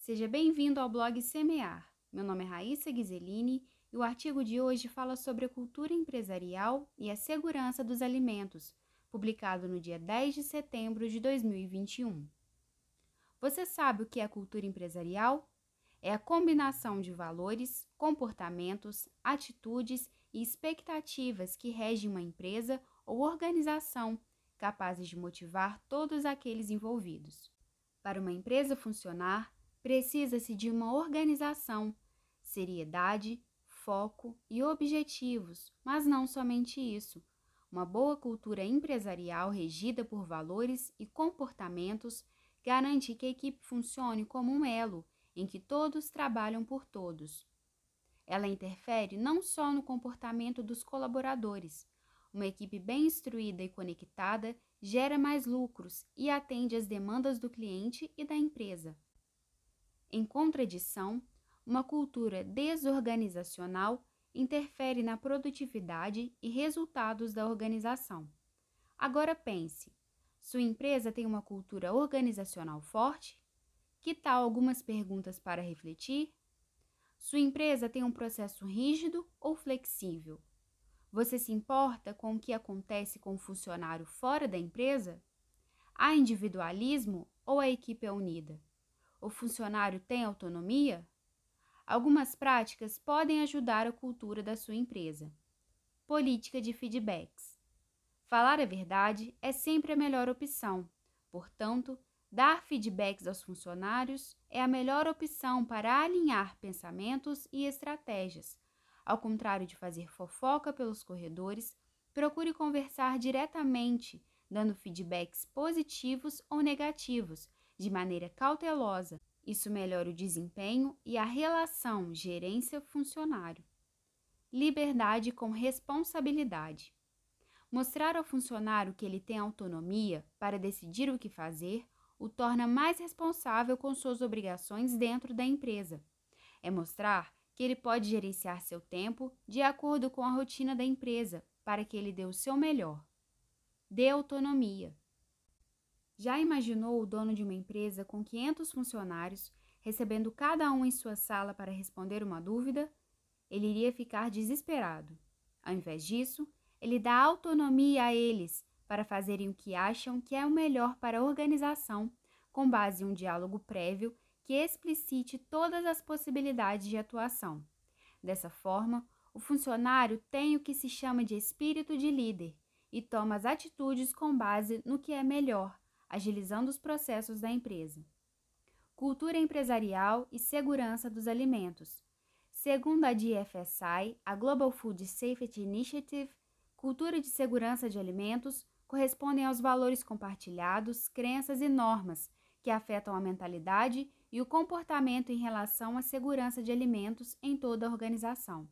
Seja bem-vindo ao blog Semear. Meu nome é Raíssa Ghiseline e o artigo de hoje fala sobre a cultura empresarial e a segurança dos alimentos, publicado no dia 10 de setembro de 2021. Você sabe o que é cultura empresarial? É a combinação de valores, comportamentos, atitudes e expectativas que regem uma empresa ou organização capazes de motivar todos aqueles envolvidos. Para uma empresa funcionar, precisa-se de uma organização, seriedade, foco e objetivos, mas não somente isso. Uma boa cultura empresarial regida por valores e comportamentos garante que a equipe funcione como um elo em que todos trabalham por todos. Ela interfere não só no comportamento dos colaboradores. Uma equipe bem instruída e conectada gera mais lucros e atende às demandas do cliente e da empresa. Em contradição, uma cultura desorganizacional interfere na produtividade e resultados da organização. Agora pense: sua empresa tem uma cultura organizacional forte? Que tal algumas perguntas para refletir? Sua empresa tem um processo rígido ou flexível? Você se importa com o que acontece com o funcionário fora da empresa? Há individualismo ou a equipe é unida? O funcionário tem autonomia? Algumas práticas podem ajudar a cultura da sua empresa. Política de feedbacks. Falar a verdade é sempre a melhor opção. Portanto, dar feedbacks aos funcionários é a melhor opção para alinhar pensamentos e estratégias. Ao contrário de fazer fofoca pelos corredores, procure conversar diretamente, dando feedbacks positivos ou negativos de maneira cautelosa. Isso melhora o desempenho e a relação gerência-funcionário. Liberdade com responsabilidade. Mostrar ao funcionário que ele tem autonomia para decidir o que fazer o torna mais responsável com suas obrigações dentro da empresa. É mostrar que ele pode gerenciar seu tempo de acordo com a rotina da empresa para que ele dê o seu melhor. Dê autonomia. Já imaginou o dono de uma empresa com 500 funcionários recebendo cada um em sua sala para responder uma dúvida? Ele iria ficar desesperado. Ao invés disso, ele dá autonomia a eles para fazerem o que acham que é o melhor para a organização, com base em um diálogo prévio que explicite todas as possibilidades de atuação. Dessa forma, o funcionário tem o que se chama de espírito de líder e toma as atitudes com base no que é melhor agilizando os processos da empresa. Cultura empresarial e segurança dos alimentos. Segundo a GFSI, a Global Food Safety Initiative, cultura de segurança de alimentos correspondem aos valores compartilhados, crenças e normas que afetam a mentalidade e o comportamento em relação à segurança de alimentos em toda a organização.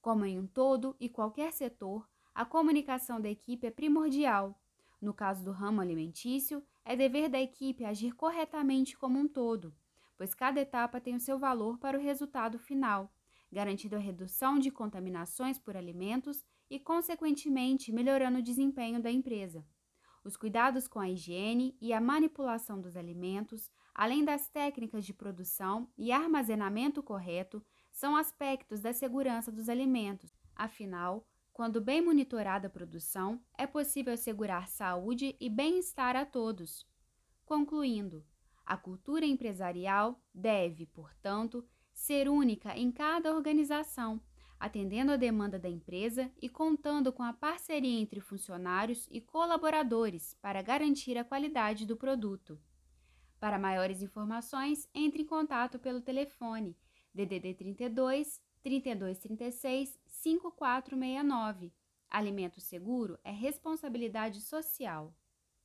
Como em um todo e qualquer setor, a comunicação da equipe é primordial no caso do ramo alimentício, é dever da equipe agir corretamente como um todo, pois cada etapa tem o seu valor para o resultado final, garantindo a redução de contaminações por alimentos e, consequentemente, melhorando o desempenho da empresa. Os cuidados com a higiene e a manipulação dos alimentos, além das técnicas de produção e armazenamento correto, são aspectos da segurança dos alimentos. Afinal, quando bem monitorada a produção, é possível assegurar saúde e bem-estar a todos. Concluindo, a cultura empresarial deve, portanto, ser única em cada organização, atendendo à demanda da empresa e contando com a parceria entre funcionários e colaboradores para garantir a qualidade do produto. Para maiores informações, entre em contato pelo telefone DDD 32 3236 5469. Alimento seguro é responsabilidade social.